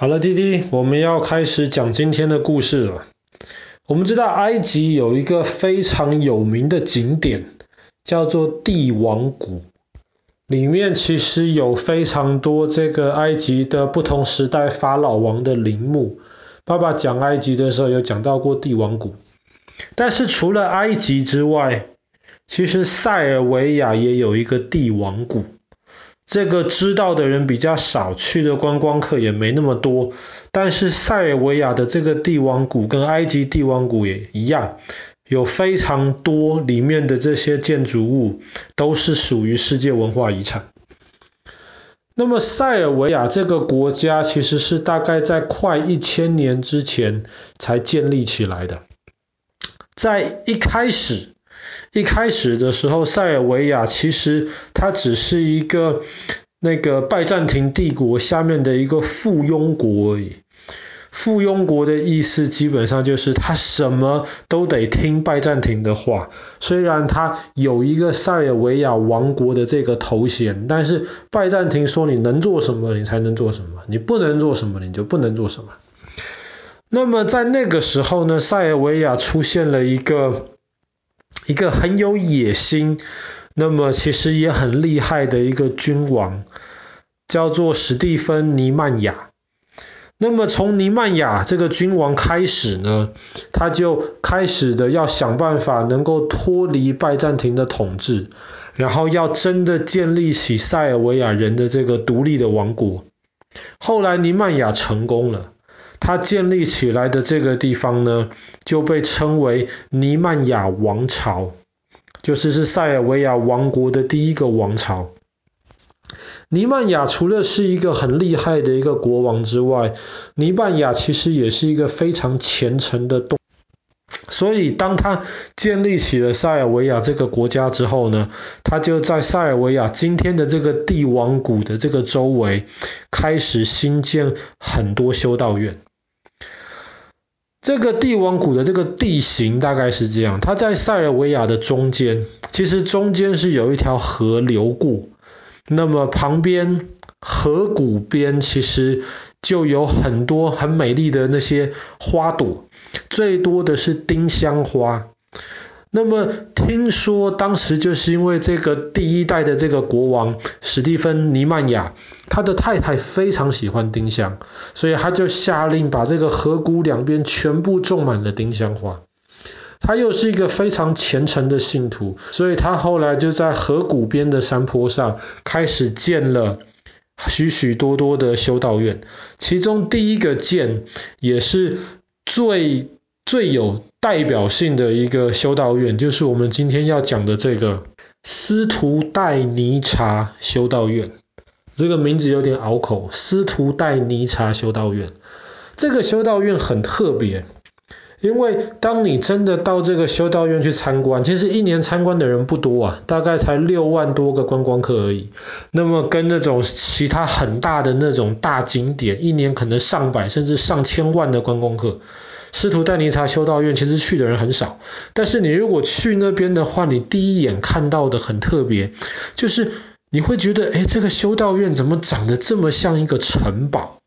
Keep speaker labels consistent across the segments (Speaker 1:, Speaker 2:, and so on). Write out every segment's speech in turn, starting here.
Speaker 1: 好了，弟弟，我们要开始讲今天的故事了。我们知道埃及有一个非常有名的景点，叫做帝王谷，里面其实有非常多这个埃及的不同时代法老王的陵墓。爸爸讲埃及的时候有讲到过帝王谷，但是除了埃及之外，其实塞尔维亚也有一个帝王谷。这个知道的人比较少，去的观光客也没那么多。但是塞尔维亚的这个帝王谷跟埃及帝王谷也一样，有非常多里面的这些建筑物都是属于世界文化遗产。那么塞尔维亚这个国家其实是大概在快一千年之前才建立起来的，在一开始。一开始的时候，塞尔维亚其实它只是一个那个拜占庭帝国下面的一个附庸国而已。附庸国的意思基本上就是他什么都得听拜占庭的话。虽然他有一个塞尔维亚王国的这个头衔，但是拜占庭说你能做什么，你才能做什么；你不能做什么，你就不能做什么。那么在那个时候呢，塞尔维亚出现了一个。一个很有野心，那么其实也很厉害的一个君王，叫做史蒂芬尼曼雅。那么从尼曼雅这个君王开始呢，他就开始的要想办法能够脱离拜占庭的统治，然后要真的建立起塞尔维亚人的这个独立的王国。后来尼曼雅成功了。他建立起来的这个地方呢，就被称为尼曼亚王朝，就是是塞尔维亚王国的第一个王朝。尼曼雅除了是一个很厉害的一个国王之外，尼曼雅其实也是一个非常虔诚的动。所以当他建立起了塞尔维亚这个国家之后呢，他就在塞尔维亚今天的这个帝王谷的这个周围，开始兴建很多修道院。这个帝王谷的这个地形大概是这样，它在塞尔维亚的中间，其实中间是有一条河流过，那么旁边河谷边其实就有很多很美丽的那些花朵，最多的是丁香花。那么听说当时就是因为这个第一代的这个国王史蒂芬尼曼雅，他的太太非常喜欢丁香，所以他就下令把这个河谷两边全部种满了丁香花。他又是一个非常虔诚的信徒，所以他后来就在河谷边的山坡上开始建了许许多多的修道院，其中第一个建也是最最有代表性的一个修道院，就是我们今天要讲的这个斯图代尼查修道院。这个名字有点拗口，斯图代尼查修道院。这个修道院很特别，因为当你真的到这个修道院去参观，其实一年参观的人不多啊，大概才六万多个观光客而已。那么跟那种其他很大的那种大景点，一年可能上百甚至上千万的观光客。斯图代尼查修道院其实去的人很少，但是你如果去那边的话，你第一眼看到的很特别，就是你会觉得，哎，这个修道院怎么长得这么像一个城堡？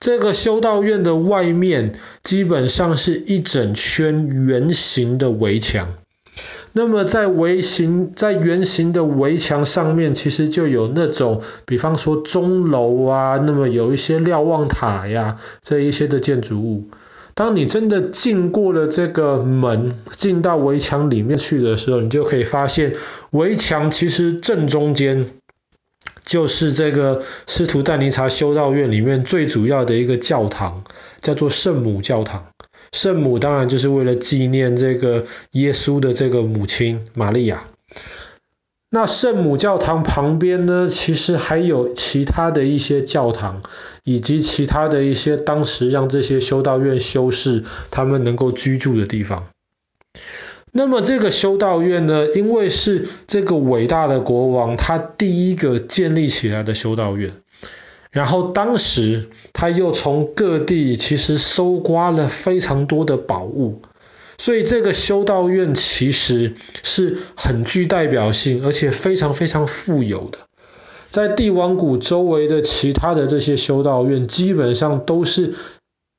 Speaker 1: 这个修道院的外面基本上是一整圈圆形的围墙，那么在围形在圆形的围墙上面，其实就有那种，比方说钟楼啊，那么有一些瞭望塔呀，这一些的建筑物。当你真的进过了这个门，进到围墙里面去的时候，你就可以发现，围墙其实正中间就是这个斯图代尼察修道院里面最主要的一个教堂，叫做圣母教堂。圣母当然就是为了纪念这个耶稣的这个母亲玛利亚。那圣母教堂旁边呢，其实还有其他的一些教堂，以及其他的一些当时让这些修道院修士他们能够居住的地方。那么这个修道院呢，因为是这个伟大的国王他第一个建立起来的修道院，然后当时他又从各地其实搜刮了非常多的宝物。所以这个修道院其实是很具代表性，而且非常非常富有的。在帝王谷周围的其他的这些修道院，基本上都是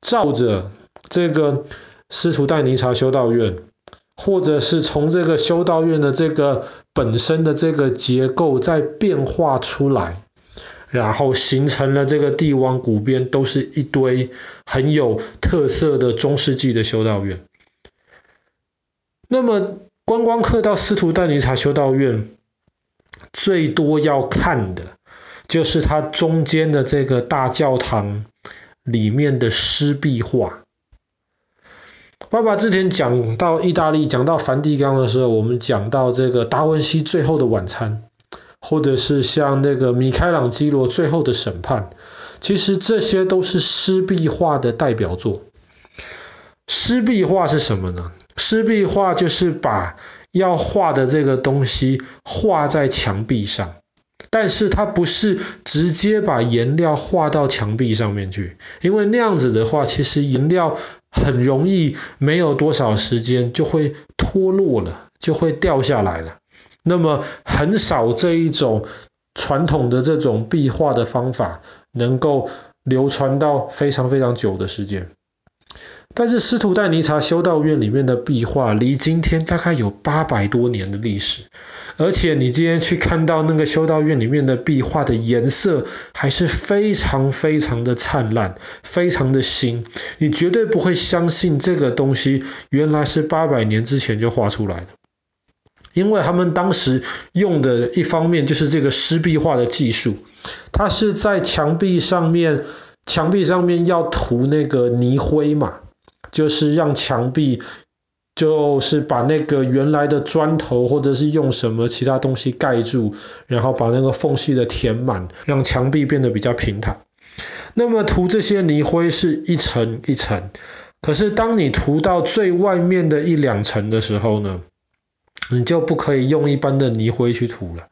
Speaker 1: 照着这个斯图代尼察修道院，或者是从这个修道院的这个本身的这个结构再变化出来。然后形成了这个帝王谷边都是一堆很有特色的中世纪的修道院。那么观光客到斯图丹尼察修道院，最多要看的就是它中间的这个大教堂里面的湿壁画。爸爸之前讲到意大利，讲到梵蒂冈的时候，我们讲到这个达文西最后的晚餐。或者是像那个米开朗基罗最后的审判，其实这些都是湿壁画的代表作。湿壁画是什么呢？湿壁画就是把要画的这个东西画在墙壁上，但是它不是直接把颜料画到墙壁上面去，因为那样子的话，其实颜料很容易没有多少时间就会脱落了，就会掉下来了。那么很少这一种传统的这种壁画的方法能够流传到非常非常久的时间。但是斯图代尼察修道院里面的壁画离今天大概有八百多年的历史，而且你今天去看到那个修道院里面的壁画的颜色还是非常非常的灿烂，非常的新，你绝对不会相信这个东西原来是八百年之前就画出来的。因为他们当时用的一方面就是这个湿壁画的技术，它是在墙壁上面，墙壁上面要涂那个泥灰嘛，就是让墙壁就是把那个原来的砖头或者是用什么其他东西盖住，然后把那个缝隙的填满，让墙壁变得比较平坦。那么涂这些泥灰是一层一层，可是当你涂到最外面的一两层的时候呢，你就不可以用一般的泥灰去涂了，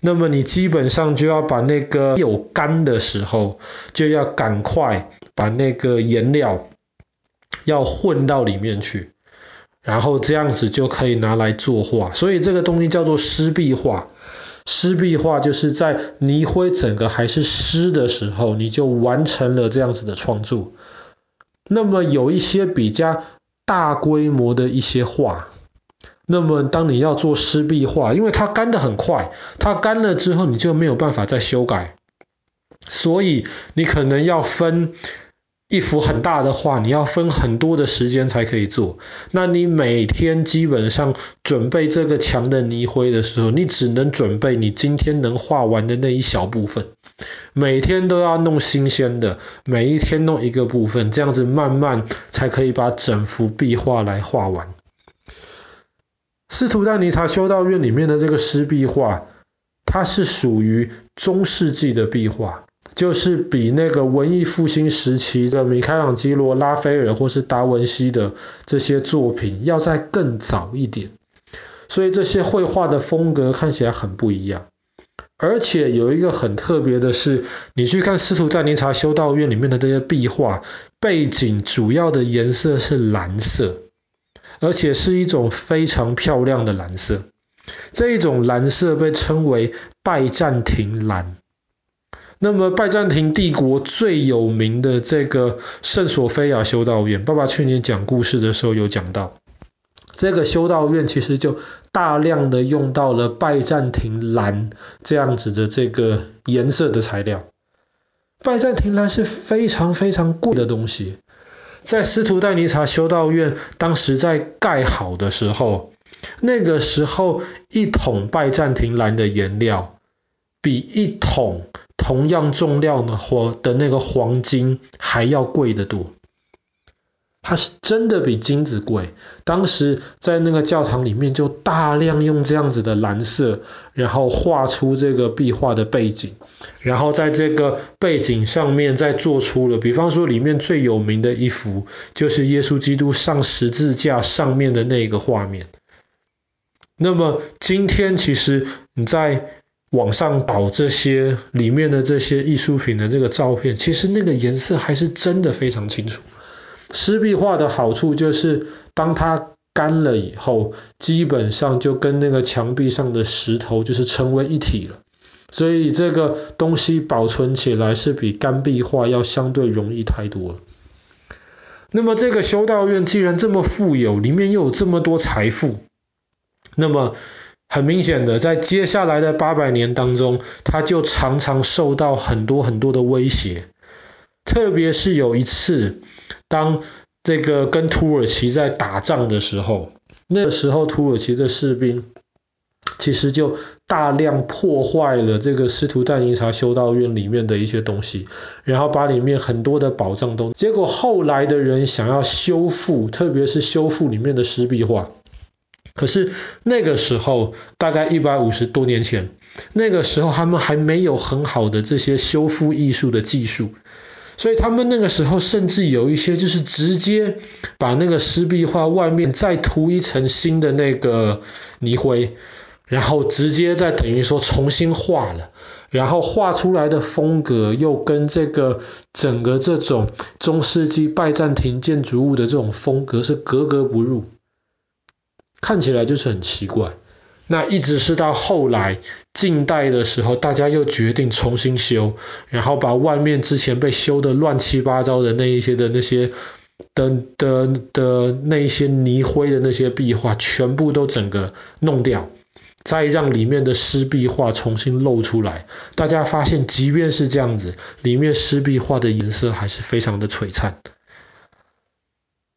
Speaker 1: 那么你基本上就要把那个有干的时候，就要赶快把那个颜料要混到里面去，然后这样子就可以拿来作画。所以这个东西叫做湿壁画。湿壁画就是在泥灰整个还是湿的时候，你就完成了这样子的创作。那么有一些比较大规模的一些画。那么，当你要做湿壁画，因为它干得很快，它干了之后你就没有办法再修改，所以你可能要分一幅很大的画，你要分很多的时间才可以做。那你每天基本上准备这个墙的泥灰的时候，你只能准备你今天能画完的那一小部分，每天都要弄新鲜的，每一天弄一个部分，这样子慢慢才可以把整幅壁画来画完。斯图丹尼察修道院里面的这个湿壁画，它是属于中世纪的壁画，就是比那个文艺复兴时期的米开朗基罗、拉斐尔或是达文西的这些作品要再更早一点。所以这些绘画的风格看起来很不一样。而且有一个很特别的是，你去看斯图赞尼查修道院里面的这些壁画，背景主要的颜色是蓝色。而且是一种非常漂亮的蓝色，这一种蓝色被称为拜占庭蓝。那么拜占庭帝国最有名的这个圣索菲亚修道院，爸爸去年讲故事的时候有讲到，这个修道院其实就大量的用到了拜占庭蓝这样子的这个颜色的材料。拜占庭蓝是非常非常贵的东西。在斯图代尼察修道院当时在盖好的时候，那个时候一桶拜占庭蓝的颜料比一桶同样重量的或的那个黄金还要贵得多。它是真的比金子贵。当时在那个教堂里面就大量用这样子的蓝色，然后画出这个壁画的背景，然后在这个背景上面再做出了，比方说里面最有名的一幅就是耶稣基督上十字架上面的那个画面。那么今天其实你在网上找这些里面的这些艺术品的这个照片，其实那个颜色还是真的非常清楚。湿壁画的好处就是，当它干了以后，基本上就跟那个墙壁上的石头就是成为一体了。所以这个东西保存起来是比干壁画要相对容易太多了。那么这个修道院既然这么富有，里面又有这么多财富，那么很明显的，在接下来的八百年当中，他就常常受到很多很多的威胁。特别是有一次，当这个跟土耳其在打仗的时候，那个时候土耳其的士兵其实就大量破坏了这个斯图但尼察修道院里面的一些东西，然后把里面很多的宝藏都……结果后来的人想要修复，特别是修复里面的湿壁画，可是那个时候大概一百五十多年前，那个时候他们还没有很好的这些修复艺术的技术。所以他们那个时候甚至有一些就是直接把那个湿壁画外面再涂一层新的那个泥灰，然后直接再等于说重新画了，然后画出来的风格又跟这个整个这种中世纪拜占庭建筑物的这种风格是格格不入，看起来就是很奇怪。那一直是到后来近代的时候，大家又决定重新修，然后把外面之前被修的乱七八糟的那一些的那些的的的那一些泥灰的那些壁画，全部都整个弄掉，再让里面的湿壁画重新露出来。大家发现，即便是这样子，里面湿壁画的颜色还是非常的璀璨。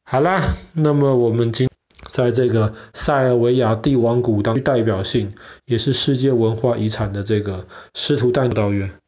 Speaker 1: 好啦，那么我们今在这个塞尔维亚帝王谷当代表性，也是世界文化遗产的这个斯图但尼察修道院。